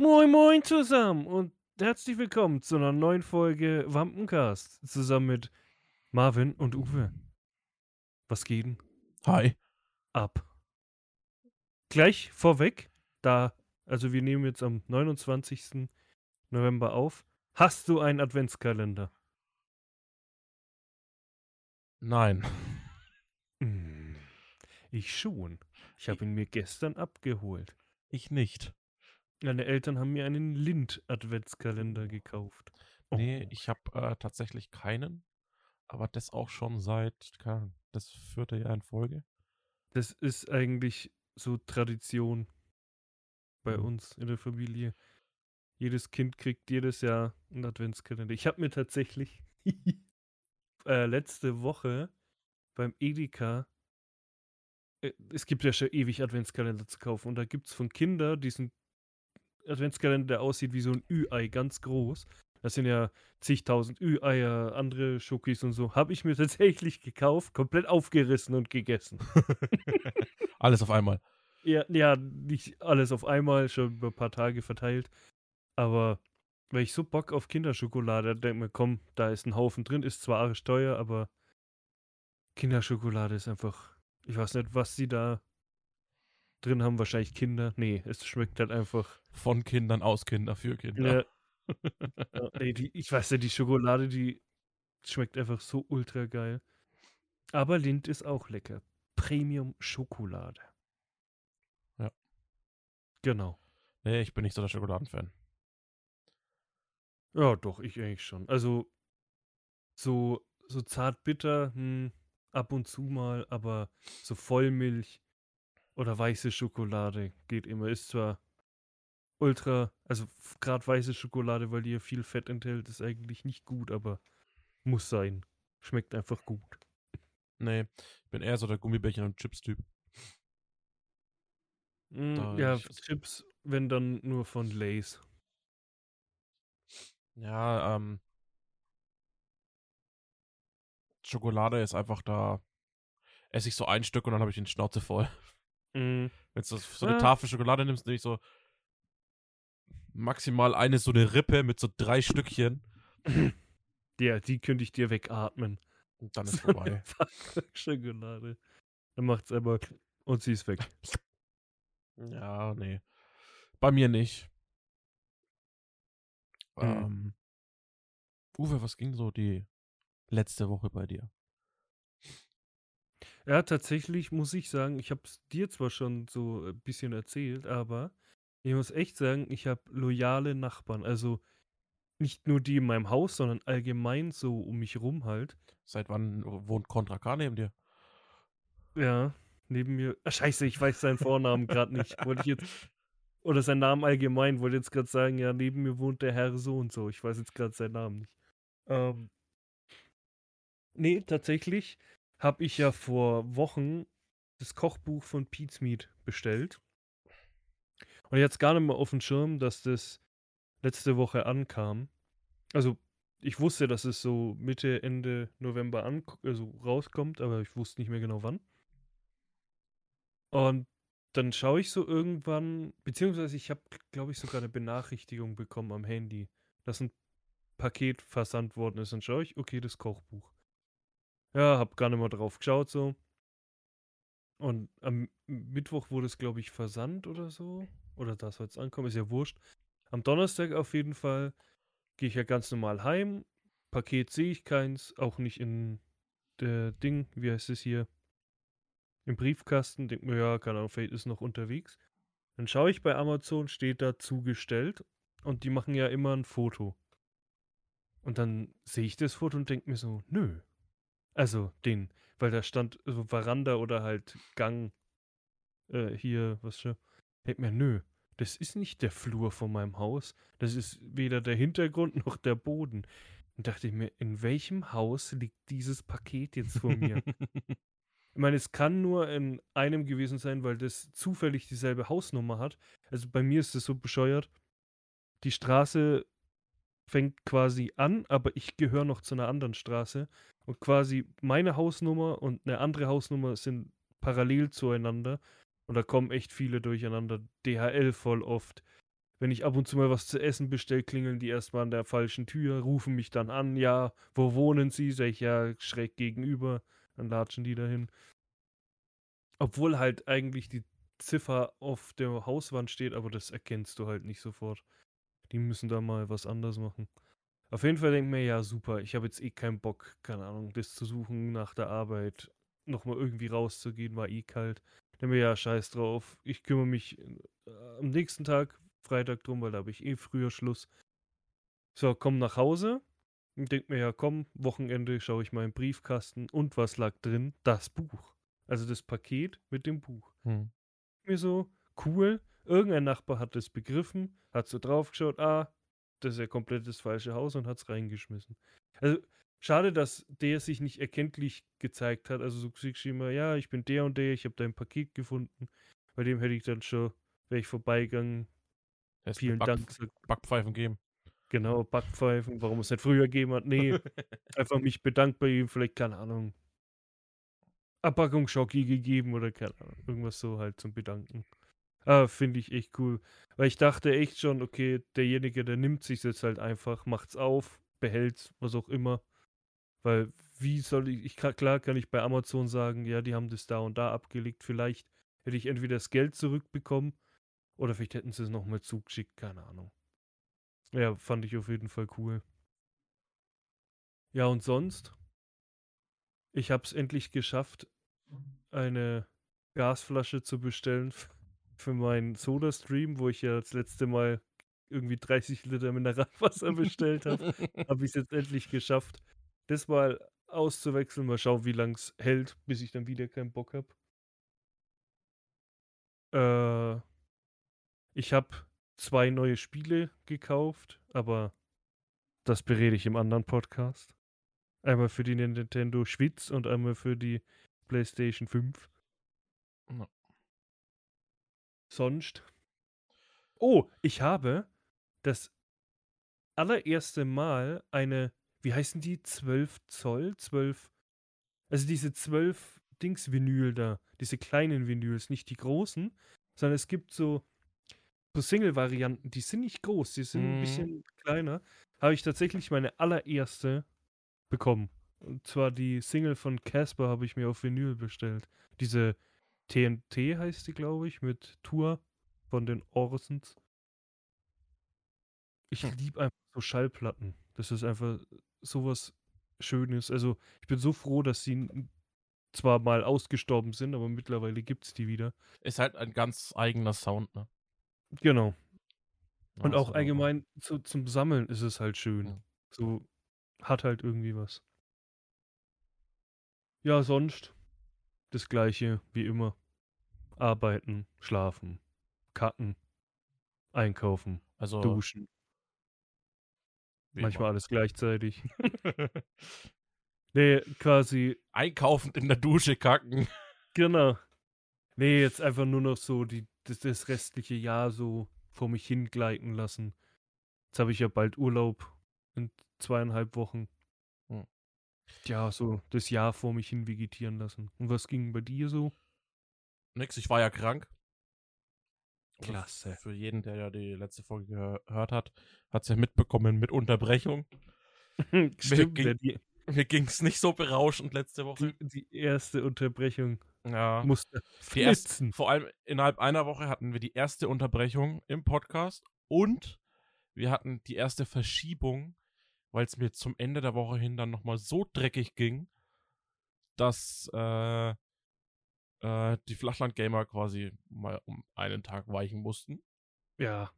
Moin Moin zusammen und herzlich willkommen zu einer neuen Folge Wampencast zusammen mit Marvin und Uwe. Was geht denn Hi. ab? Gleich vorweg, da, also wir nehmen jetzt am 29. November auf. Hast du einen Adventskalender? Nein. Hm, Ich schon. Ich habe ihn mir gestern abgeholt. Ich nicht. Meine Eltern haben mir einen Lind-Adventskalender gekauft. Oh. Nee, ich habe äh, tatsächlich keinen. Aber das auch schon seit, keine Ahnung, das vierte Jahr in Folge. Das ist eigentlich so Tradition bei Mhm. uns in der Familie. Jedes Kind kriegt jedes Jahr einen Adventskalender. Ich habe mir tatsächlich äh, letzte Woche beim Edeka, äh, es gibt ja schon ewig Adventskalender zu kaufen und da gibt es von Kindern diesen Adventskalender, der aussieht wie so ein Ü-Ei, ganz groß. Das sind ja zigtausend Ü-Eier, andere Schokis und so. Habe ich mir tatsächlich gekauft, komplett aufgerissen und gegessen. Alles auf einmal. Ja, ja, nicht alles auf einmal, schon über ein paar Tage verteilt. Aber weil ich so Bock auf Kinderschokolade denke mir, komm, da ist ein Haufen drin, ist zwar arisch teuer, aber Kinderschokolade ist einfach, ich weiß nicht, was sie da drin haben, wahrscheinlich Kinder. Nee, es schmeckt halt einfach. Von Kindern aus Kinder für Kinder. Ja, ja, nee, die, ich weiß nicht, die Schokolade, die schmeckt einfach so ultra geil. Aber Lind ist auch lecker. Premium Schokolade. Ja. Genau. Nee, ich bin nicht so der Schokoladenfan. Ja, doch, ich eigentlich schon. Also so, so zart bitter, hm, ab und zu mal, aber so Vollmilch oder weiße Schokolade geht immer. Ist zwar ultra, also gerade weiße Schokolade, weil die ja viel Fett enthält, ist eigentlich nicht gut, aber muss sein. Schmeckt einfach gut. Nee, ich bin eher so der Gummibärchen- und Chips-Typ. Mm, ja, ich- Chips, wenn dann nur von Lays. Ja, ähm. Schokolade ist einfach da. Esse ich so ein Stück und dann habe ich die Schnauze voll. Mm, Wenn du so eine. Tafel Schokolade nimmst, nehme ich so maximal eine so eine Rippe mit so drei Stückchen ja, die könnte ich dir wegatmen. und dann ist So eine vorbei. Schokolade. Dann macht's aber und sie ist weg. Ja, nee. Bei mir nicht. Mhm. Ähm, Uwe, was ging so die letzte Woche bei dir? Ja, tatsächlich muss ich sagen, ich habe es dir zwar schon so ein bisschen erzählt, aber ich muss echt sagen, ich habe loyale Nachbarn. Also nicht nur die in meinem Haus, sondern allgemein so um mich rum halt. Seit wann wohnt Contra K neben dir? Ja, neben mir. Ah, scheiße, ich weiß seinen Vornamen gerade nicht. Wollte ich jetzt. Oder seinen Namen allgemein, wollte jetzt gerade sagen, ja, neben mir wohnt der Herr so und so. Ich weiß jetzt gerade seinen Namen nicht. Ähm. Nee, tatsächlich habe ich ja vor Wochen das Kochbuch von Pete's Meat bestellt. Und jetzt gar nicht mehr auf dem Schirm, dass das letzte Woche ankam. Also, ich wusste, dass es so Mitte, Ende November an, also rauskommt, aber ich wusste nicht mehr genau wann. Und dann schaue ich so irgendwann, beziehungsweise ich habe, glaube ich, sogar eine Benachrichtigung bekommen am Handy, dass ein Paket versandt worden ist. Dann schaue ich, okay, das Kochbuch. Ja, hab gar nicht mal drauf geschaut so. Und am Mittwoch wurde es, glaube ich, versandt oder so. Oder da soll es ankommen, ist ja wurscht. Am Donnerstag auf jeden Fall gehe ich ja ganz normal heim. Paket sehe ich keins, auch nicht in der Ding, wie heißt es hier? Im Briefkasten. Denk mir, ja, keine Ahnung, vielleicht ist noch unterwegs. Dann schaue ich bei Amazon, steht da zugestellt. Und die machen ja immer ein Foto. Und dann sehe ich das Foto und denke mir so, nö. Also den, weil da stand so Veranda oder halt Gang äh, hier, was schon. Denk mir, nö, das ist nicht der Flur von meinem Haus. Das ist weder der Hintergrund noch der Boden. Und dachte ich mir, in welchem Haus liegt dieses Paket jetzt vor mir? Ich meine, es kann nur in einem gewesen sein, weil das zufällig dieselbe Hausnummer hat. Also bei mir ist es so bescheuert. Die Straße fängt quasi an, aber ich gehöre noch zu einer anderen Straße. Und quasi meine Hausnummer und eine andere Hausnummer sind parallel zueinander. Und da kommen echt viele durcheinander. DHL voll oft. wenn ich ab und zu mal was zu essen bestelle, klingeln die erstmal an der falschen Tür, rufen mich dann an, ja, wo wohnen sie? Sag ich, ja, schräg gegenüber. Dann latschen die dahin. Obwohl halt eigentlich die Ziffer auf der Hauswand steht, aber das erkennst du halt nicht sofort. Die müssen da mal was anderes machen. Auf jeden Fall denke ich mir, ja, super, ich habe jetzt eh keinen Bock, keine Ahnung, das zu suchen nach der Arbeit, nochmal irgendwie rauszugehen, war eh kalt. Denke mir, ja, scheiß drauf, ich kümmere mich äh, am nächsten Tag, Freitag drum, weil da habe ich eh früher Schluss. So, komm nach Hause und denk mir, ja, komm, Wochenende schaue ich mal im Briefkasten und was lag drin? Das Buch. Also das Paket mit dem Buch. Hm. Mir so, cool, irgendein Nachbar hat es begriffen, hat so draufgeschaut, ah, das ist ja komplett das falsche Haus und hat es reingeschmissen. Also, schade, dass der sich nicht erkenntlich gezeigt hat. Also, so geschrieben, ja, ich bin der und der, ich habe dein Paket gefunden. Bei dem hätte ich dann schon, wäre ich vorbeigegangen. Hättest Vielen Dank. Back, Backpfeifen geben. Genau, Backpfeifen, warum es nicht früher gegeben hat. Nee, einfach mich bedankt bei ihm, vielleicht, keine Ahnung. Abpackung Schocki gegeben oder keine Ahnung. Irgendwas so halt zum Bedanken. Ah, finde ich echt cool. Weil ich dachte echt schon, okay, derjenige, der nimmt sich jetzt halt einfach, macht's auf, behält's, was auch immer. Weil, wie soll ich, ich klar kann ich bei Amazon sagen, ja, die haben das da und da abgelegt. Vielleicht hätte ich entweder das Geld zurückbekommen oder vielleicht hätten sie es nochmal zugeschickt, keine Ahnung. Ja, fand ich auf jeden Fall cool. Ja, und sonst? Ich habe es endlich geschafft, eine Gasflasche zu bestellen für meinen Soda-Stream, wo ich ja das letzte Mal irgendwie 30 Liter Mineralwasser bestellt habe. habe ich es jetzt endlich geschafft, das mal auszuwechseln. Mal schauen, wie lang es hält, bis ich dann wieder keinen Bock habe. Äh, ich habe zwei neue Spiele gekauft, aber das berede ich im anderen Podcast. Einmal für die Nintendo Switch und einmal für die PlayStation 5. Ja. Sonst. Oh, ich habe das allererste Mal eine, wie heißen die? 12 Zoll? 12. Also diese 12 Dings-Vinyl da. Diese kleinen Vinyls, nicht die großen, sondern es gibt so, so Single-Varianten, die sind nicht groß, die sind ein Mhm. bisschen kleiner. Habe ich tatsächlich meine allererste bekommen. Und zwar die Single von Casper habe ich mir auf Vinyl bestellt. Diese TNT heißt die, glaube ich, mit Tour von den Orsons. Ich Hm. liebe einfach so Schallplatten. Das ist einfach sowas Schönes. Also ich bin so froh, dass sie zwar mal ausgestorben sind, aber mittlerweile gibt es die wieder. Ist halt ein ganz eigener Sound, ne? Genau. Ja, Und ist auch halt allgemein zu, zum Sammeln ist es halt schön. Ja. So hat halt irgendwie was. Ja, sonst das gleiche wie immer. Arbeiten, schlafen, kacken, einkaufen, Also, duschen. Manchmal alles gleichzeitig. immer. Nee, quasi, Einkaufen in der Dusche kacken. genau. Nee, jetzt einfach nur noch so die, das, das restliche Jahr so vor mich hingleiten lassen. Jetzt habe ich ja bald Urlaub in zweieinhalb Wochen. Ja, so das Jahr vor mich hin vegetieren lassen. Und was ging bei dir so? Nix, ich war ja krank. Also Klasse. Für jeden, der ja die letzte Folge gehör- gehört hat, hat es ja mitbekommen mit Unterbrechung. Stimmt, ging- Mir ging es nicht so berauschend letzte Woche. die, die erste Unterbrechung Ja. musste Die erst, flitzen. vor allem innerhalb einer Woche hatten wir die erste Unterbrechung im Podcast und wir hatten die erste Verschiebung, weil es mir zum Ende der Woche hin dann nochmal so dreckig ging, dass äh, äh, die Flachland-Gamer quasi mal um einen Tag weichen mussten. Ja,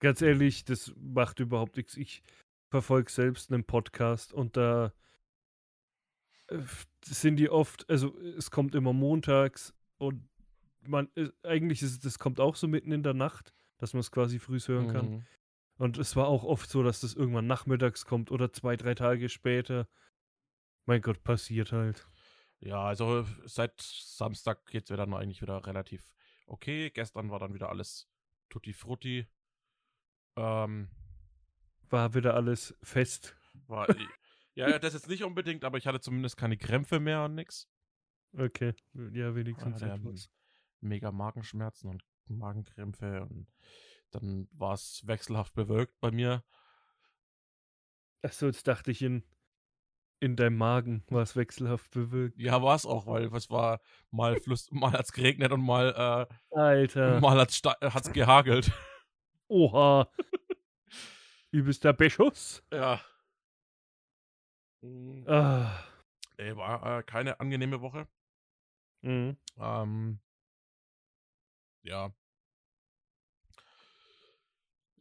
ganz ehrlich, das macht überhaupt nichts. Ich verfolge selbst einen Podcast und da äh, sind die oft, also es kommt immer montags und man, äh, eigentlich ist es, das kommt auch so mitten in der Nacht, dass man es quasi früh hören kann. Und es war auch oft so, dass das irgendwann nachmittags kommt oder zwei, drei Tage später. Mein Gott, passiert halt. Ja, also seit Samstag geht es mir dann eigentlich wieder relativ okay. Gestern war dann wieder alles tutti frutti. Ähm, War wieder alles fest. war, ja, ja, das jetzt nicht unbedingt, aber ich hatte zumindest keine Krämpfe mehr und nix. Okay, ja, wenigstens Ja, der- etwas. Mega Magenschmerzen und Magenkrämpfe und dann war es wechselhaft bewölkt bei mir. Achso, jetzt dachte ich, in, in deinem Magen war es wechselhaft bewölkt. Ja, war es auch, weil es war mal Fluss, mal hat's geregnet und mal, äh, Alter. mal hat's, sta- äh, gehagelt. Oha. Übelster Beschuss. Ja. Ah. Nee, war äh, keine angenehme Woche. Mhm. Ähm, ja.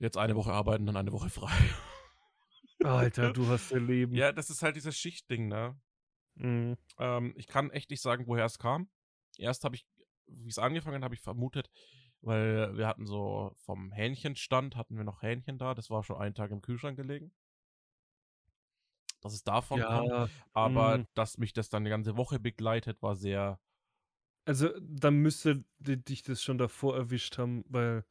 Jetzt eine Woche arbeiten, dann eine Woche frei. Alter, du hast dein Leben. ja, das ist halt dieses Schichtding, ne? Mhm. Ähm, ich kann echt nicht sagen, woher es kam. Erst habe ich, wie es angefangen hat, habe ich vermutet, weil wir hatten so vom Hähnchenstand, hatten wir noch Hähnchen da, das war schon einen Tag im Kühlschrank gelegen. Dass es davon. Ja, Aber mhm. dass mich das dann eine ganze Woche begleitet, war sehr. also dann müsste di- dich das schon davor erwischt haben, weil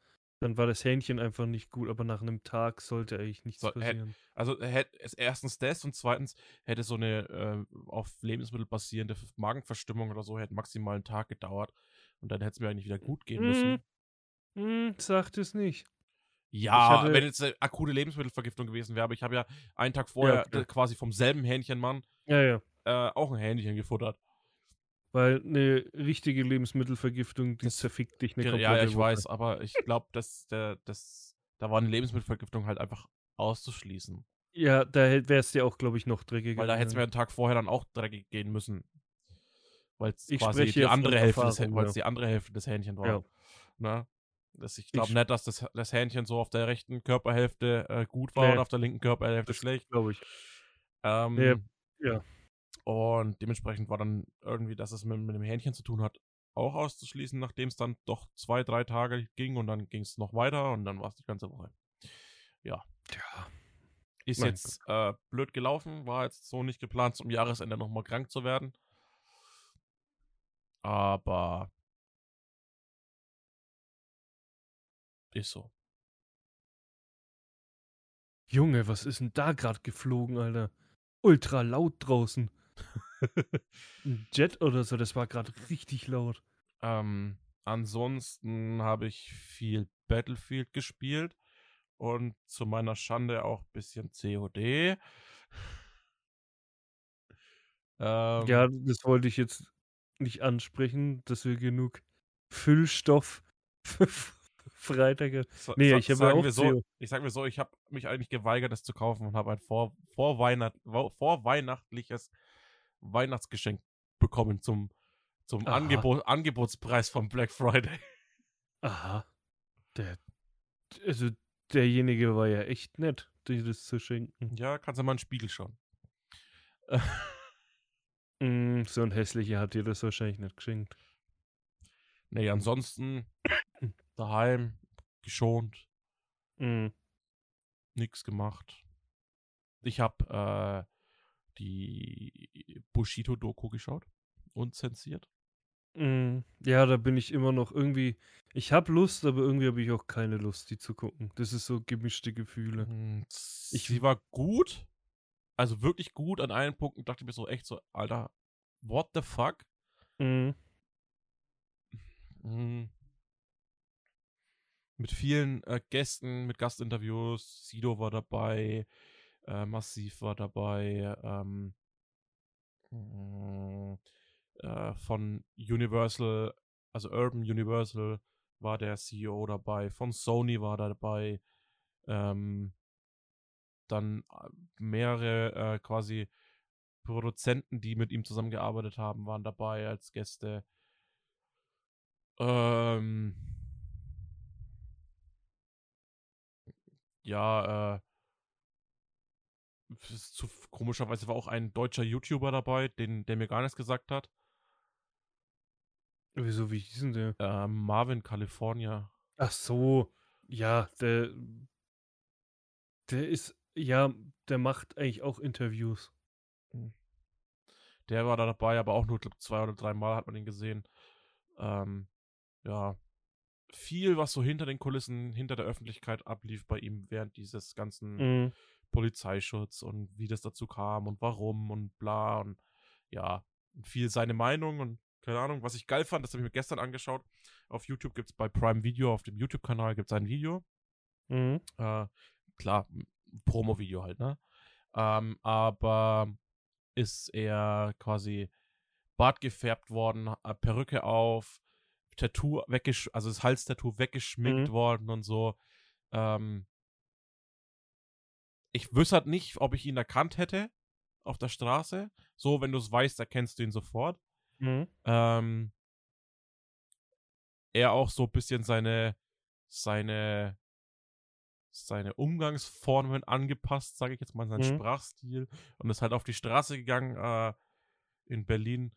dann war das Hähnchen einfach nicht gut, aber nach einem Tag sollte eigentlich nichts So, hätt- passieren. Also hätt- es- erstens das und zweitens hätte so eine äh, auf Lebensmittel basierende Magenverstimmung oder so hätte maximal einen Tag gedauert. Und dann hätte es mir eigentlich wieder gut gehen müssen. Hm, sagt es nicht. Ja, hatte- wenn jetzt eine akute Lebensmittelvergiftung gewesen wäre, aber ich habe ja einen Tag vorher okay. äh, quasi vom selben Hähnchenmann Ja, ja. äh, auch ein Hähnchen gefuttert. Weil eine richtige Lebensmittelvergiftung, die Das- zerfickt dich eine Ja, komplette ja, ich Woche. weiß, aber ich glaube, dass der, das, da war eine Lebensmittelvergiftung halt einfach auszuschließen. Ja, da wäre es dir auch, glaube ich, noch dreckiger. Weil da hätte es mir einen Tag vorher dann auch dreckig gehen müssen. Weil es quasi die andere, Hälfte des, ja. die andere Hälfte des Hähnchen war. Ja. Ne? Das, ich glaube Ich- nicht, dass das, das Hähnchen so auf der rechten Körperhälfte äh, gut war Nee. und auf der linken Körperhälfte schlecht. glaube ich. Ähm, Ja, ja. Und dementsprechend war dann irgendwie, dass es mit, mit dem Hähnchen zu tun hat, auch auszuschließen, nachdem es dann doch zwei, drei Tage ging und dann ging es noch weiter und dann war es die ganze Woche. Ja. Ist Mein jetzt äh, blöd gelaufen, war jetzt so nicht geplant, zum Jahresende nochmal krank zu werden. Aber ist so. Junge, was ist denn da gerade geflogen, Alter? Ultra laut draußen. Ein Jet oder so, das war gerade richtig laut. Ähm, ansonsten habe ich viel Battlefield gespielt und zu meiner Schande auch ein bisschen COD. Ähm, Ja, das wollte ich jetzt nicht ansprechen, dass wir genug Füllstoff für Freitag. Nee, ich habe auch so, CO. ich sag mir so, ich habe mich eigentlich geweigert, das zu kaufen und habe ein vor, vorweihnacht, vorweihnachtliches Weihnachtsgeschenk bekommen zum, zum Aha. Angebot, Angebotspreis vom Black Friday. Aha. Der, also derjenige war ja echt nett, dir das zu schenken. Ja, kannst du mal einen Spiegel schauen. Mm, so ein hässlicher hat dir das wahrscheinlich nicht geschenkt. Nee, ansonsten daheim, geschont, Mm. nichts gemacht. Ich habe äh, die Bushido-Doku geschaut und zensiert. Mm, Ja, da bin ich immer noch irgendwie. Ich habe Lust, aber irgendwie habe ich auch keine Lust, die zu gucken. Das ist so gemischte Gefühle. Und Ich- sie war gut, also wirklich gut. An allen Punkten dachte ich mir so echt so, Alter, what the fuck? Mm. Mhm. Mit vielen äh, Gästen, mit Gastinterviews. Sido war dabei, äh, Massiv war dabei, ähm, mm, äh, von Universal, also Urban Universal war der CEO dabei, von Sony war da dabei, ähm, dann äh, mehrere äh, quasi Produzenten, die mit ihm zusammengearbeitet haben, waren dabei als Gäste. Ähm, ja, äh, zu, komischerweise war auch ein deutscher YouTuber dabei, den, der mir gar nichts gesagt hat. Wieso, wie hieß denn der? Ähm, Marvin California. Ach so. Ja, der. Der ist. Ja, der macht eigentlich auch Interviews. Der war da dabei, aber auch nur glaub, zwei oder drei Mal hat man ihn gesehen. Ähm, ja. Viel, was so hinter den Kulissen, hinter der Öffentlichkeit ablief bei ihm während dieses ganzen Mm. Polizeischutz und wie das dazu kam und warum und bla und ja, viel seine Meinung und keine Ahnung, was ich geil fand, das habe ich mir gestern angeschaut. Auf YouTube gibt es bei Prime Video, auf dem YouTube-Kanal gibt es ein Video Mhm. Äh, klar, Promo-Video halt, ne? Ähm, aber ist er quasi Bart gefärbt worden, Perücke auf, Tattoo weggesch also das Halstattoo weggeschminkt Mhm. worden und so. Ähm, ich wüsste halt nicht, ob ich ihn erkannt hätte auf der Straße. So, wenn du es weißt, erkennst du ihn sofort. Mhm. Ähm, er auch so ein bisschen seine, seine, seine Umgangsformen angepasst, sage ich jetzt mal, seinen Mhm. Sprachstil und ist halt auf die Straße gegangen äh, in Berlin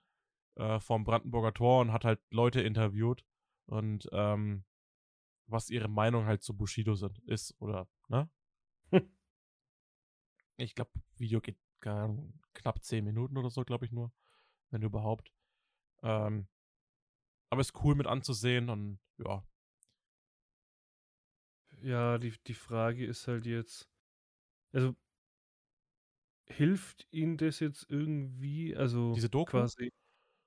äh, vom Brandenburger Tor und hat halt Leute interviewt und ähm, was ihre Meinung halt zu Bushido sind, ist oder, ne? Ich glaube, Video geht gar knapp 10 Minuten oder so, glaube ich nur, wenn überhaupt. Ähm, aber ist cool mit anzusehen und ja, Ja, die, die Frage ist halt jetzt, also hilft ihm das jetzt irgendwie, also Diese Doku? quasi,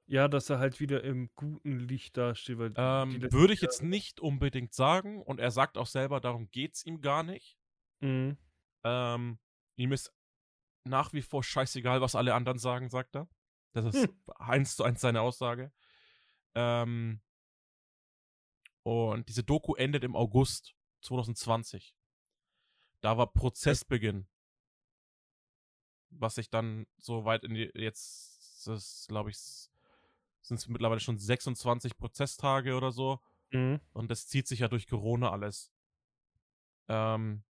ja, dass er halt wieder im guten Licht dasteht, weil Ähm, würde ich jetzt nicht unbedingt sagen und er sagt auch selber, darum geht's ihm gar nicht. Mhm. Ähm, ihm ist nach wie vor scheißegal, was alle anderen sagen, sagt er. Das ist Hm. eins zu eins seine Aussage. Ähm, und diese Doku endet im August 2020. Da war Prozessbeginn. Was sich dann so weit in die, jetzt, das glaube ich, sind es mittlerweile schon 26 Prozesstage oder so. Mhm. Und das zieht sich ja durch Corona alles. Ähm,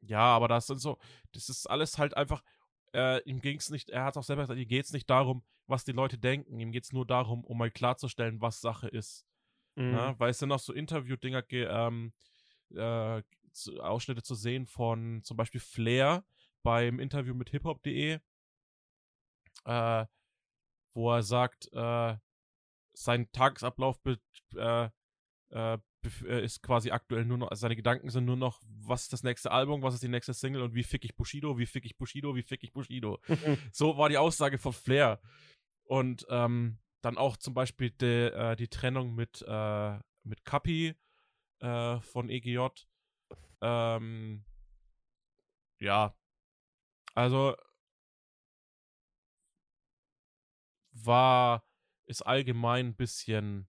ja, aber das sind so, das ist alles halt einfach, äh, ihm ging es nicht, er hat auch selber gesagt, ihm geht es nicht darum, was die Leute denken, ihm geht es nur darum, um mal klarzustellen, was Sache ist. Mhm. Ne? Weil es sind auch so Interview-Dinger, ge- ähm, äh, Ausschnitte zu sehen von zum Beispiel Flair beim Interview mit hiphop.de, äh, wo er sagt, äh, sein Tagesablauf be äh, ist quasi aktuell nur noch, also seine Gedanken sind nur noch, was ist das nächste Album, was ist die nächste Single und wie fick ich Bushido, wie fick ich Bushido, wie fick ich Bushido. So war die Aussage von Flair. Und ähm, dann auch zum Beispiel de, äh, die Trennung mit, äh, mit Kapi äh, von EGJ. Ähm, ja. Also war, ist allgemein ein bisschen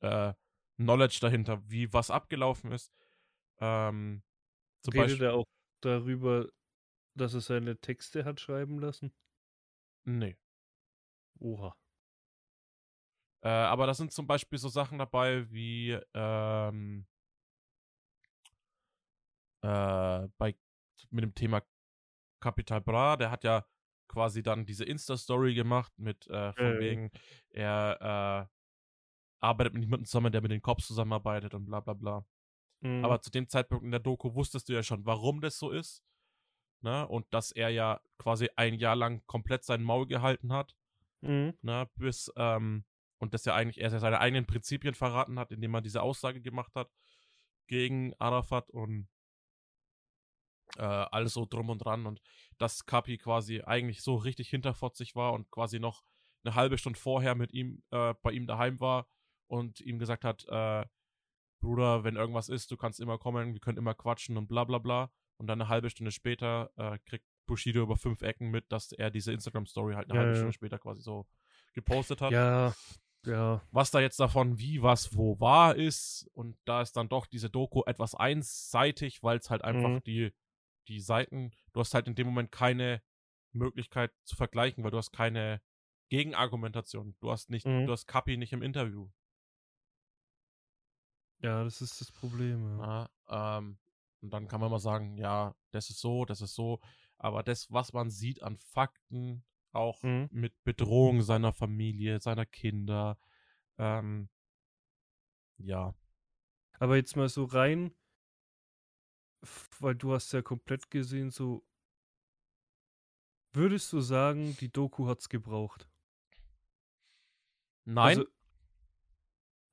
äh, Knowledge dahinter, wie was abgelaufen ist. Ähm, zum Redet Beispiel. er auch darüber, dass er seine Texte hat schreiben lassen? Nee. Oha. Äh, aber da sind zum Beispiel so Sachen dabei wie ähm, äh, bei mit dem Thema Capital Bra, der hat ja quasi dann diese Insta-Story gemacht mit äh, von Mhm. wegen, er äh, arbeitet mit niemandem zusammen, der mit den Cops zusammenarbeitet und bla bla bla. Mhm. Aber zu dem Zeitpunkt in der Doku wusstest du ja schon, warum das so ist. Ne? Und dass er ja quasi ein Jahr lang komplett sein Maul gehalten hat Mhm. ne, bis, ähm, und dass er eigentlich erst seine eigenen Prinzipien verraten hat, indem er diese Aussage gemacht hat gegen Arafat und äh, alles so drum und dran und dass Kapi quasi eigentlich so richtig hinterfotzig war und quasi noch eine halbe Stunde vorher mit ihm äh, bei ihm daheim war und ihm gesagt hat, äh, Bruder, wenn irgendwas ist, du kannst immer kommen, wir können immer quatschen und bla bla bla. Und dann eine halbe Stunde später äh, kriegt Bushido über fünf Ecken mit, dass er diese Instagram-Story halt eine Ja, halbe ja. Stunde später quasi so gepostet hat. Ja, ja. Was da jetzt davon wie, was, wo wahr ist. Und da ist dann doch diese Doku etwas einseitig, weil es halt einfach Mhm. die, die Seiten, du hast halt in dem Moment keine Möglichkeit zu vergleichen, weil du hast keine Gegenargumentation. Du hast nicht, Mhm. du hast Kapi nicht im Interview. Ja, das ist das Problem. Ja. Ja, ähm, und dann kann man mal sagen, ja, das ist so, das ist so. Aber das, was man sieht an Fakten, auch Mhm. mit Bedrohung seiner Familie, seiner Kinder, ähm, ja. Aber jetzt mal so rein, weil du hast ja komplett gesehen, so würdest du sagen, die Doku hat's gebraucht? Nein, Also,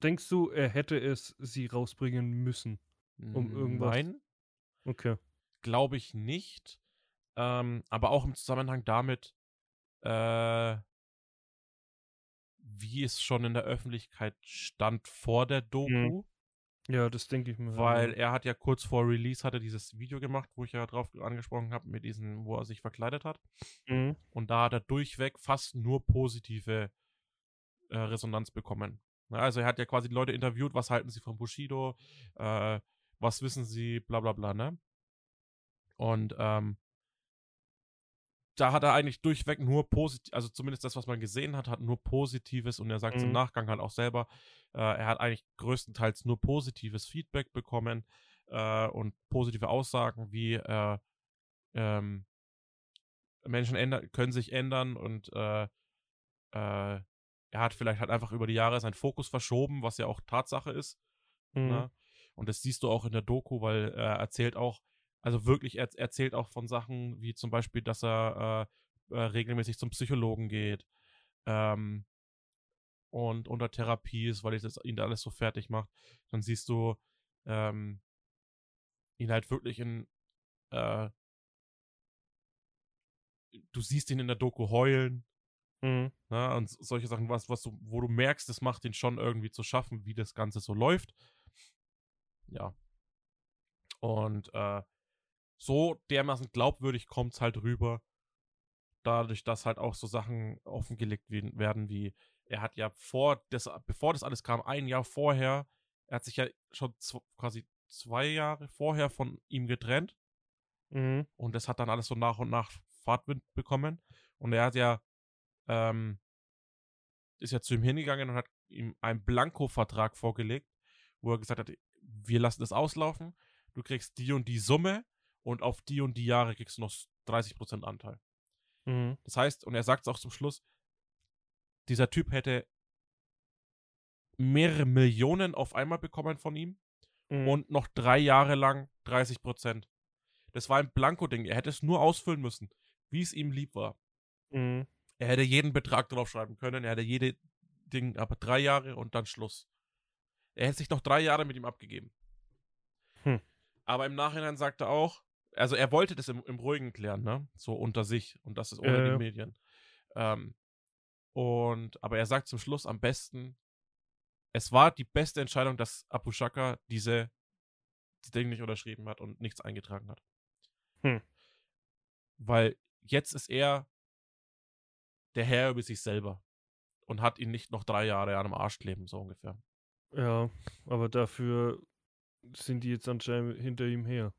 denkst du, er hätte es sie rausbringen müssen? um irgendwas- nein, Okay. glaube ich nicht. Ähm, aber auch im Zusammenhang damit, äh, wie es schon in der Öffentlichkeit stand vor der Doku. Ja, das denke ich mir. Weil er hat ja kurz vor Release hat er dieses Video gemacht, wo ich ja drauf angesprochen habe, mit diesem, wo er sich verkleidet hat. Mhm. Und da hat er durchweg fast nur positive äh, Resonanz bekommen. Na, also er hat ja quasi die Leute interviewt, was halten sie von Bushido, äh, was wissen sie, bla bla bla, ne? Und ähm, da hat er eigentlich durchweg nur positiv, also zumindest das, was man gesehen hat, hat nur Positives und er sagt mhm. im Nachgang halt auch selber, äh, er hat eigentlich größtenteils nur positives Feedback bekommen äh, und positive Aussagen wie äh, ähm, Menschen ändern, können sich ändern und äh, äh, er hat vielleicht halt einfach über die Jahre seinen Fokus verschoben, was ja auch Tatsache ist. Mhm. Ne? Und das siehst du auch in der Doku, weil er erzählt auch, also wirklich, er erzählt auch von Sachen wie zum Beispiel, dass er äh, äh, regelmäßig zum Psychologen geht ähm, und unter Therapie ist, weil das ihn da alles so fertig macht. Dann siehst du ähm, ihn halt wirklich in äh, du siehst ihn in der Doku heulen. Mhm. Na, ne, und solche Sachen, was, was du, wo du merkst, das macht ihn schon irgendwie zu schaffen, wie das Ganze so läuft. Ja. Und äh, so dermaßen glaubwürdig kommt es halt rüber, dadurch, dass halt auch so Sachen offengelegt werden wie, er hat ja vor, das, bevor das alles kam, ein Jahr vorher, er hat sich ja schon quasi zwei Jahre vorher von ihm getrennt. Mhm. Und das hat dann alles so nach und nach Fahrtwind bekommen. Und er hat ja, ähm, ist ja zu ihm hingegangen und hat ihm einen Blanko-Vertrag vorgelegt, wo er gesagt hat, wir lassen das auslaufen, du kriegst die und die Summe und auf die und die Jahre kriegst du noch 30% Anteil. Mhm. Das heißt, und er sagt es auch zum Schluss, dieser Typ hätte mehrere Millionen auf einmal bekommen von ihm mhm. und noch drei Jahre lang 30% Das war ein Blanko-Ding. Er hätte es nur ausfüllen müssen, wie es ihm lieb war. Mhm. Er hätte jeden Betrag draufschreiben können, er hätte jede Ding, aber drei Jahre und dann Schluss. Er hätte sich noch drei Jahre mit ihm abgegeben. Hm. Aber im Nachhinein sagt er auch, also er wollte das im, im Ruhigen klären, ne? So unter sich und das ist ohne äh. die Medien. Ähm, und, aber er sagt zum Schluss am besten, es war die beste Entscheidung, dass Abu Shaka diese das Ding nicht unterschrieben hat und nichts eingetragen hat. Hm. Weil jetzt ist er der Herr über sich selber und hat ihn nicht noch drei Jahre an dem Arsch kleben, so ungefähr. Ja, aber dafür sind die jetzt anscheinend hinter ihm her.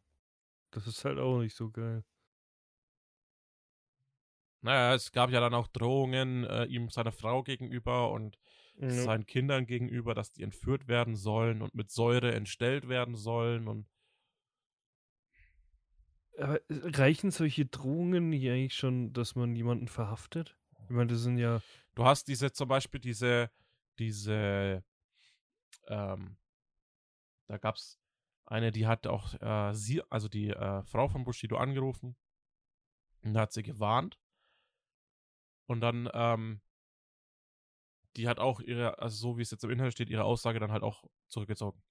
Das ist halt auch nicht so geil. Naja, es gab ja dann auch Drohungen äh, ihm seiner Frau gegenüber und ja. seinen Kindern gegenüber, dass die entführt werden sollen und mit Säure entstellt werden sollen und aber äh, reichen solche Drohungen nicht eigentlich schon, dass man jemanden verhaftet? Ich meine, das sind ja. Du hast diese zum Beispiel diese, diese, ähm, da gab's eine, die hat auch äh, sie, also die äh, Frau von Bushido angerufen und hat sie gewarnt. Und dann, ähm, die hat auch ihre, also so wie es jetzt im Inhalt steht, ihre Aussage dann halt auch zurückgezogen.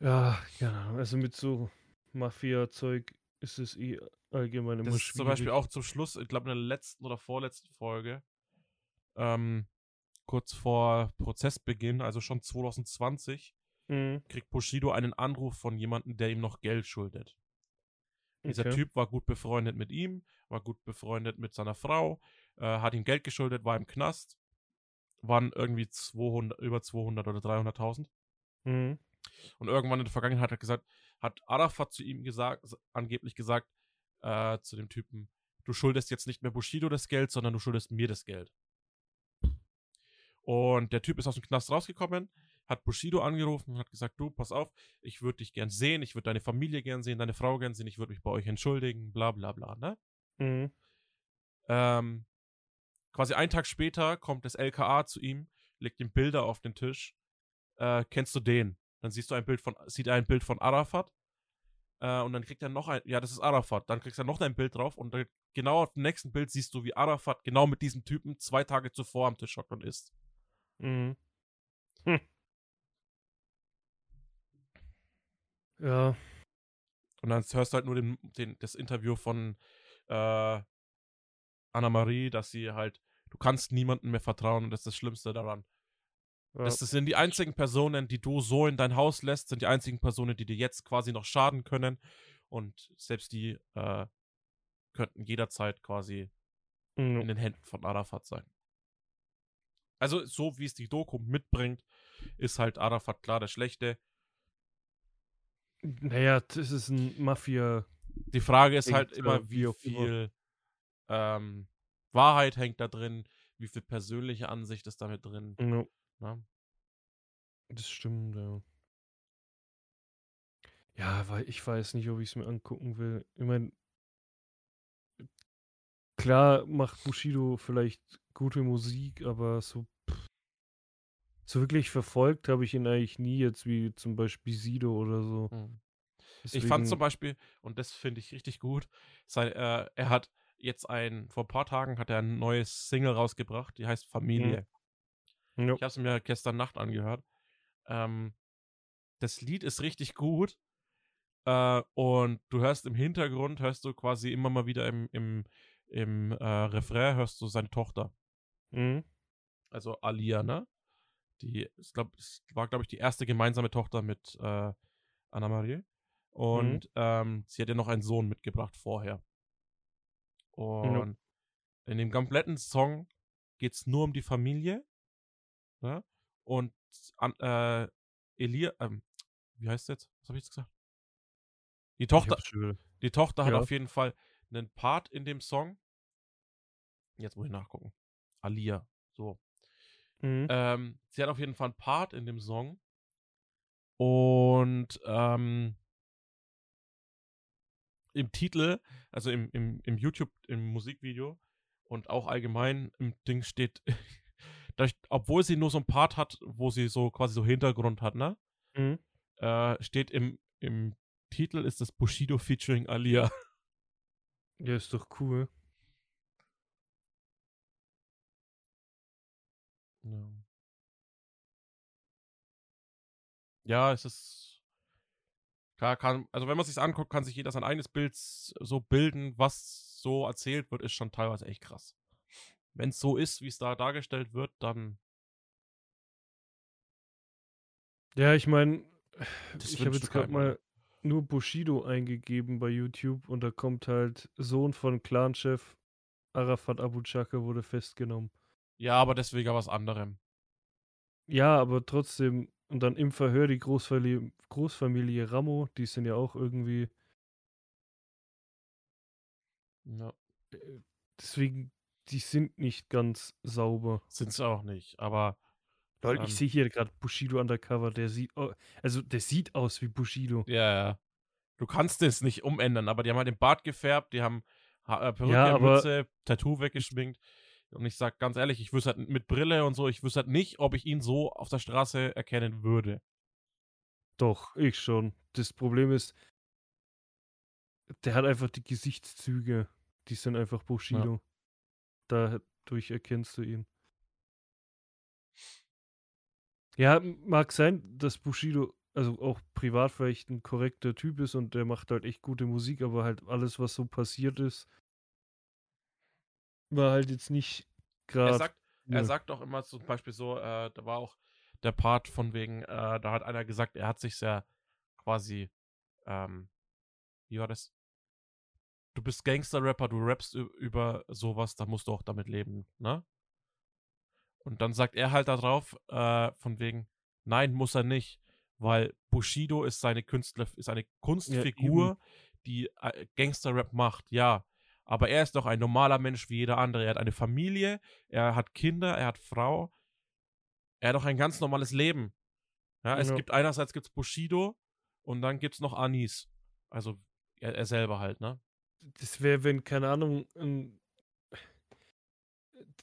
Ja, genau. Also mit so Mafia-Zeug ist es eh allgemein immer das schwierig. Ist zum Beispiel auch zum Schluss, ich glaube in der letzten oder vorletzten Folge, ähm, kurz vor Prozessbeginn, also schon 2020, mhm. kriegt Bushido einen Anruf von jemandem, der ihm noch Geld schuldet. Dieser okay. Typ war gut befreundet mit ihm, war gut befreundet mit seiner Frau, äh, hat ihm Geld geschuldet, war im Knast, waren irgendwie 200, über 200 oder 300.000. Mhm. Und irgendwann in der Vergangenheit hat er gesagt, hat Arafat zu ihm gesagt, angeblich gesagt, äh, zu dem Typen, du schuldest jetzt nicht mehr Bushido das Geld, sondern du schuldest mir das Geld. Und der Typ ist aus dem Knast rausgekommen, hat Bushido angerufen und hat gesagt, du, pass auf, ich würde dich gern sehen, ich würde deine Familie gern sehen, deine Frau gern sehen, ich würde mich bei euch entschuldigen, bla bla bla, ne? Mhm. Ähm, quasi einen Tag später kommt das LKA zu ihm, legt ihm Bilder auf den Tisch. Äh, kennst du den? Dann siehst du ein Bild von, sieht er ein Bild von Arafat. Äh, und dann kriegt er noch ein, ja, das ist Arafat. Dann kriegst du noch ein Bild drauf und dann, genau auf dem nächsten Bild siehst du, wie Arafat genau mit diesem Typen zwei Tage zuvor am Tisch hockt und isst. Mhm. Hm. Ja. Und dann hörst du halt nur den, den, das Interview von äh, Anna-Marie, dass sie halt, du kannst niemandem mehr vertrauen und das ist das Schlimmste daran. Ja. Das sind die einzigen Personen, die du so in dein Haus lässt, sind die einzigen Personen, die dir jetzt quasi noch schaden können. Und selbst die äh, könnten jederzeit quasi Mhm. in den Händen von Arafat sein. Also, so wie es die Doku mitbringt, ist halt Arafat klar der Schlechte. Naja, das ist ein Mafia. Die Frage ist halt immer, äh, wie viel ähm, Wahrheit hängt da drin, wie viel persönliche Ansicht ist damit drin. Ja, Ne? das stimmt, ja. Ja, weil ich weiß nicht, ob ich es mir angucken will. Ich meine, klar macht Bushido vielleicht gute Musik, aber so, pff, so wirklich verfolgt habe ich ihn eigentlich nie jetzt wie zum Beispiel Sido oder so. Mhm. Ich fand zum Deswegen- Beispiel, und das finde ich richtig gut, sein, äh, er hat jetzt ein, vor ein paar Tagen hat er ein neues Single rausgebracht, die heißt Familie. Ja. Ich habe es mir gestern Nacht angehört. Ähm, das Lied ist richtig gut. Äh, und du hörst im Hintergrund, hörst du quasi immer mal wieder im, im, im äh, Refrain, hörst du seine Tochter. Mhm. Also Alia, ne? Die, ich glaub, es war, glaube ich, die erste gemeinsame Tochter mit äh, Anna-Marie. Und ähm, sie hat ja noch einen Sohn mitgebracht vorher. Und in dem kompletten Song geht es nur um die Familie. Ne? Und an, äh, Elia, ähm, wie heißt es jetzt? Was habe ich jetzt gesagt? Die Tochter, die Tochter hat Ja. auf jeden Fall einen Part in dem Song. Jetzt muss ich nachgucken. Alia, so. Mhm. Ähm, sie hat auf jeden Fall einen Part in dem Song. Und ähm, im Titel, also im, im, im YouTube, im Musikvideo und auch allgemein im Ding steht, dadurch, obwohl sie nur so einen Part hat, wo sie so quasi so Hintergrund hat, ne? Mhm. Äh, steht im, im Titel ist das Bushido featuring Alia. Ja, ist doch cool. Ja. Ja, es ist. Klar, kann, also wenn man sich anguckt, kann sich jeder sein eigenes Bild so bilden, was so erzählt wird, ist schon teilweise echt krass. Wenn es so ist, wie es da dargestellt wird, dann. Ja, ich meine, ich habe jetzt gerade mal nur Bushido eingegeben bei YouTube und da kommt halt Sohn von Clanchef Arafat Abu Chaka wurde festgenommen. Ja, aber deswegen was anderem. Ja, aber trotzdem, und dann im Verhör die Großfamilie, Großfamilie Ramo, die sind ja auch irgendwie, Ja. äh, deswegen, die sind nicht ganz sauber. Sind sie auch nicht, aber. Lol, Ähm. ich sehe hier gerade Bushido undercover, der sieht, au- also der sieht aus wie Bushido. Ja, ja. Du kannst es nicht umändern, aber die haben halt den Bart gefärbt, die haben ha äh, Perücke, Ja, Mütze, Tattoo weggeschminkt. Und ich sag ganz ehrlich, ich wüsste halt mit Brille und so, ich wüsste halt nicht, ob ich ihn so auf der Straße erkennen würde. Doch, ich schon. Das Problem ist, der hat einfach die Gesichtszüge, die sind einfach Bushido. Dadurch erkennst du ihn. Ja, mag sein, dass Bushido, also auch privat vielleicht ein korrekter Typ ist und der macht halt echt gute Musik, aber halt alles, was so passiert ist, war halt jetzt nicht Er gerade. sagt, er sagt auch immer zum Beispiel so, äh, da war auch der Part von wegen, äh, da hat einer gesagt, er hat sich sehr quasi, ähm, wie war das? Du bist Gangster-Rapper, du rappst über sowas, da musst du auch damit leben, ne? Und dann sagt er halt da drauf, äh, von wegen, nein, muss er nicht, weil Bushido ist seine Künstler, ist eine Kunstfigur, die äh, Gangster-Rap macht, ja. Aber er ist doch ein normaler Mensch wie jeder andere. Er hat eine Familie, er hat Kinder, er hat Frau. Er hat auch ein ganz normales Leben. Ja, es Ja. gibt einerseits gibt's Bushido und dann gibt's noch Anis. Also er, er selber halt, ne? Das wäre, wenn, keine Ahnung, ein,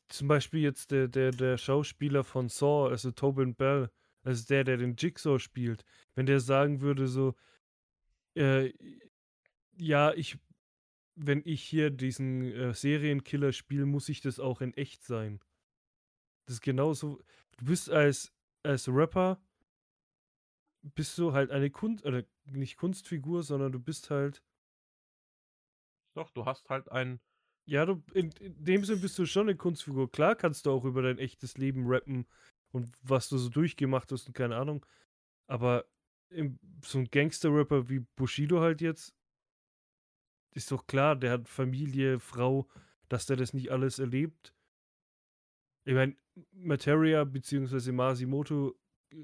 zum Beispiel jetzt der, der, der Schauspieler von Saw, also Tobin Bell, also der, der den Jigsaw spielt, wenn der sagen würde so, äh, ja, ich, wenn ich hier diesen äh, Serienkiller spiele, muss ich das auch in echt sein. Das ist genauso, du bist als, als Rapper, bist du halt eine Kunst, oder nicht Kunstfigur, sondern du bist halt Doch, du hast halt ein. Ja, du, in, in dem Sinn bist du schon eine Kunstfigur. Klar kannst du auch über dein echtes Leben rappen und was du so durchgemacht hast und keine Ahnung. Aber im, so ein Gangster-Rapper wie Bushido halt jetzt, ist doch klar, der hat Familie, Frau, dass der das nicht alles erlebt. Ich meine, Materia bzw. Masimoto äh,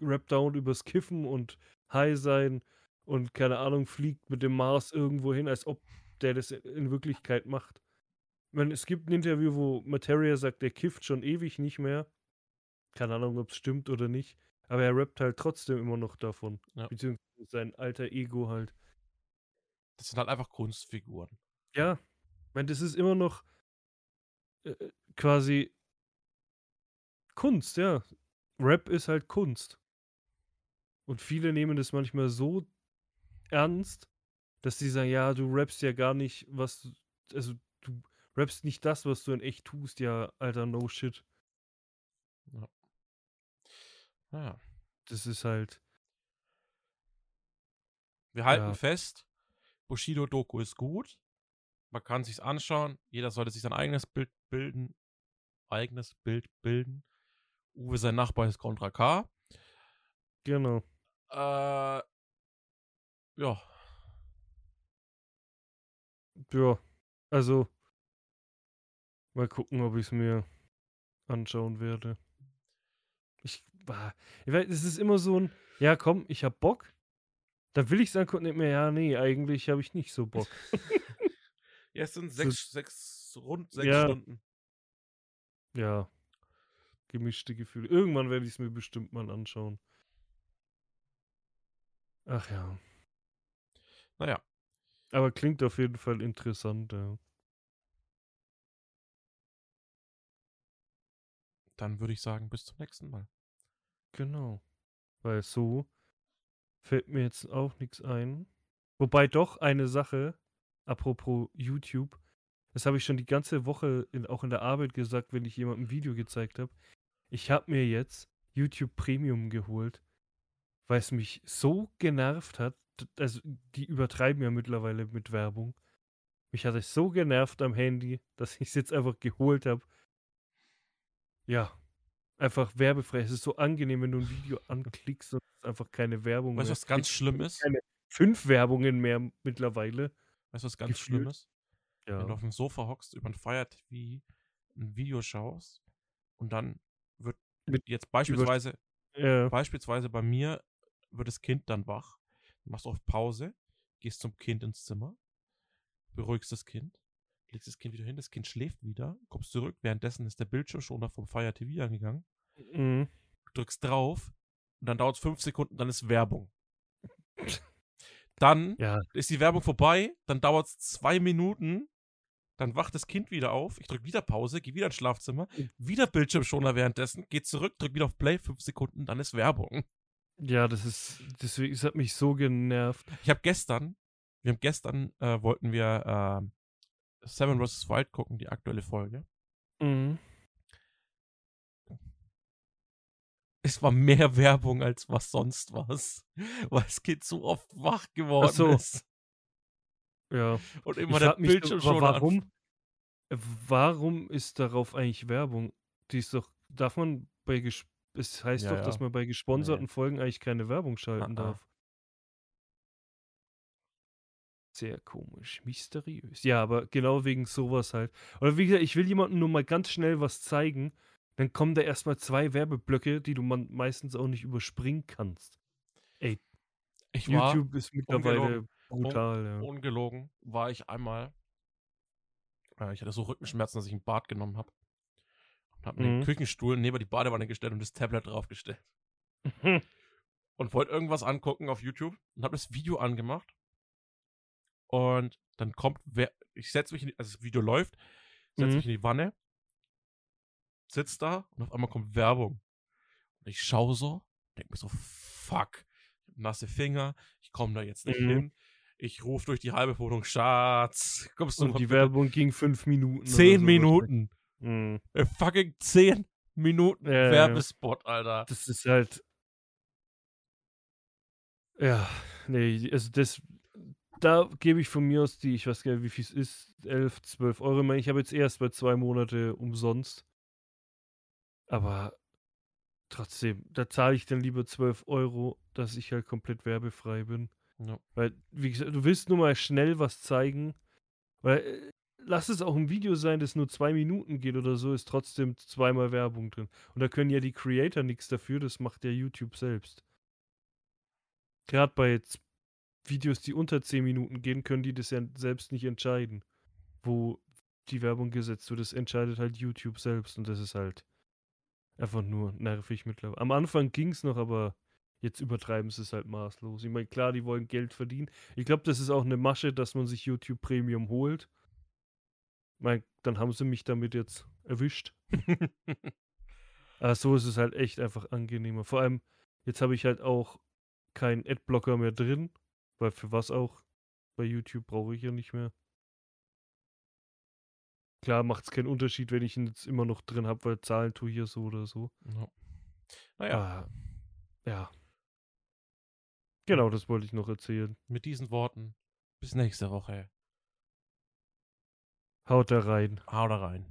rappt down übers Kiffen und High sein und keine Ahnung, fliegt mit dem Mars irgendwo hin, als ob der das in Wirklichkeit macht. Ich meine, es gibt ein Interview, wo Materia sagt, der kifft schon ewig nicht mehr. Keine Ahnung, ob es stimmt oder nicht. Aber er rappt halt trotzdem immer noch davon. Ja. Beziehungsweise sein alter Ego halt. Das sind halt einfach Kunstfiguren. Ja, ich meine, das ist immer noch äh, quasi Kunst, ja. Rap ist halt Kunst. Und viele nehmen das manchmal so ernst, dass sie sagen, ja, du rappst ja gar nicht, was du, also du rappst nicht das, was du in echt tust, ja, alter, no shit. Naja. Das ist halt, Wir halten Ja. fest, Bushido-Doku ist gut. Man kann sich's anschauen. Jeder sollte sich sein eigenes Bild bilden. Eigenes Bild bilden. Uwe, sein Nachbar ist Contra K. genau. Äh, ja. Ja, also mal gucken, ob ich es mir anschauen werde. Ich, ich weiß, es ist immer so ein, ja komm, ich hab Bock. Dann will ich es angucken denk mir, ja, nee, eigentlich habe ich nicht so Bock. Ja, es sind So- sechs, sechs, rund sechs Ja. Stunden. Ja, gemischte Gefühle. Irgendwann werde ich es mir bestimmt mal anschauen. Ach ja, Naja, aber klingt auf jeden Fall interessant, ja. dann würde ich sagen, bis zum nächsten Mal. Genau. Weil so fällt mir jetzt auch nichts ein. Wobei doch eine Sache, apropos YouTube, das habe ich schon die ganze Woche in, auch in der Arbeit gesagt, wenn ich jemandem ein Video gezeigt habe. Ich habe mir jetzt YouTube Premium geholt, weil es mich so genervt hat. Also, die übertreiben ja mittlerweile mit Werbung. Mich hat es so genervt am Handy, dass ich es jetzt einfach geholt habe. Ja, einfach werbefrei. Es ist so angenehm, wenn du ein Video anklickst und es ist einfach keine Werbung Weißt du, mehr. was ganz Jetzt schlimm ist? keine fünf Werbungen mehr mittlerweile. Weißt du, was ganz gefühlt. schlimm ist? Ja. Wenn du auf dem Sofa hockst, über ein Fire TV ein Video schaust und dann wird Mit jetzt beispielsweise, ja. beispielsweise bei mir wird das Kind dann wach, du machst auf Pause, gehst zum Kind ins Zimmer, beruhigst das Kind, legst das Kind wieder hin, das Kind schläft wieder, kommst zurück, währenddessen ist der Bildschirm schon vom Fire TV angegangen, Mhm. drückst drauf und dann dauert es fünf Sekunden, dann ist Werbung. Dann Ja, ist die Werbung vorbei, dann dauert es zwei Minuten, dann wacht das Kind wieder auf, ich drücke wieder Pause, gehe wieder ins Schlafzimmer, wieder Bildschirmschoner währenddessen, geht zurück, drück wieder auf Play, fünf Sekunden, dann ist Werbung. Ja, das ist, deswegen, es hat mich so genervt. Ich habe gestern, wir haben gestern, äh, wollten wir äh, Seven vs. Wild gucken, die aktuelle Folge. Mhm. Es war mehr Werbung als was sonst was, weil das Kind so oft wach geworden so. ist. Ja. Und Ich immer der frag mich so, aber Bildschirmschoner warum, warum ist darauf eigentlich Werbung? Die ist doch, darf man bei, ges- es heißt Ja, doch, ja. dass man bei gesponserten Folgen eigentlich keine Werbung schalten Ah, ah. darf. Sehr komisch, mysteriös. Ja, aber genau wegen sowas halt. Oder wie gesagt, ich will jemandem nur mal ganz schnell was zeigen, dann kommen da erstmal zwei Werbeblöcke, die du meistens auch nicht überspringen kannst. Ich war, YouTube ist mittlerweile ungelogen. brutal, ja. ungelogen, war ich einmal, äh, ich hatte so Rückenschmerzen, dass ich ein Bad genommen habe. Und habe mir den Mhm. Küchenstuhl neben die Badewanne gestellt und das Tablet draufgestellt. und wollte irgendwas angucken auf YouTube und habe das Video angemacht. Und dann kommt, wer, ich setze mich, in die, also das Video läuft, setze Mhm. mich in die Wanne, sitz da und auf einmal kommt Werbung. Und ich schaue so, denke mir so, fuck, nasse Finger, ich komme da jetzt nicht Mhm. hin. Ich rufe durch die halbe Wohnung, Schatz, kommst du Und die bitte? Werbung ging fünf Minuten. Zehn so Minuten. Mhm. Äh, fucking zehn Minuten Ja, ja. Werbespot, Alter. Das ist halt. Ja, nee, also das. Da gebe ich von mir aus die, ich weiß gar nicht, wie viel es ist, 11, 12 Euro. Ich meine, ich habe jetzt erst bei zwei Monate umsonst. Aber trotzdem, da zahle ich dann lieber 12 Euro, dass ich halt komplett werbefrei bin. Ja. Weil, wie gesagt, du willst nur mal schnell was zeigen. Weil, äh, lass es auch ein Video sein, das nur zwei Minuten geht oder so, ist trotzdem zweimal Werbung drin. Und da können ja die Creator nichts dafür, das macht ja YouTube selbst. Gerade bei Videos, die unter 10 Minuten gehen, können die das ja selbst nicht entscheiden, wo die Werbung gesetzt wird. Das entscheidet halt YouTube selbst und das ist halt einfach nur nervig mittlerweile. Am Anfang ging es noch, aber jetzt übertreiben sie es halt maßlos. Ich meine, klar, die wollen Geld verdienen. Ich glaube, das ist auch eine Masche, dass man sich YouTube Premium holt. Mein, dann haben sie mich damit jetzt erwischt. aber so ist es halt echt einfach angenehmer. Vor allem, jetzt habe ich halt auch keinen Adblocker mehr drin, weil für was auch? Bei YouTube brauche ich ja nicht mehr. Klar macht es keinen Unterschied, wenn ich ihn jetzt immer noch drin habe, weil Zahlen tue ich ja so oder so. Ja. Naja, Ah, ja. Genau, das wollte ich noch erzählen. mit diesen Worten, bis nächste Woche. Haut da rein. Hau da rein.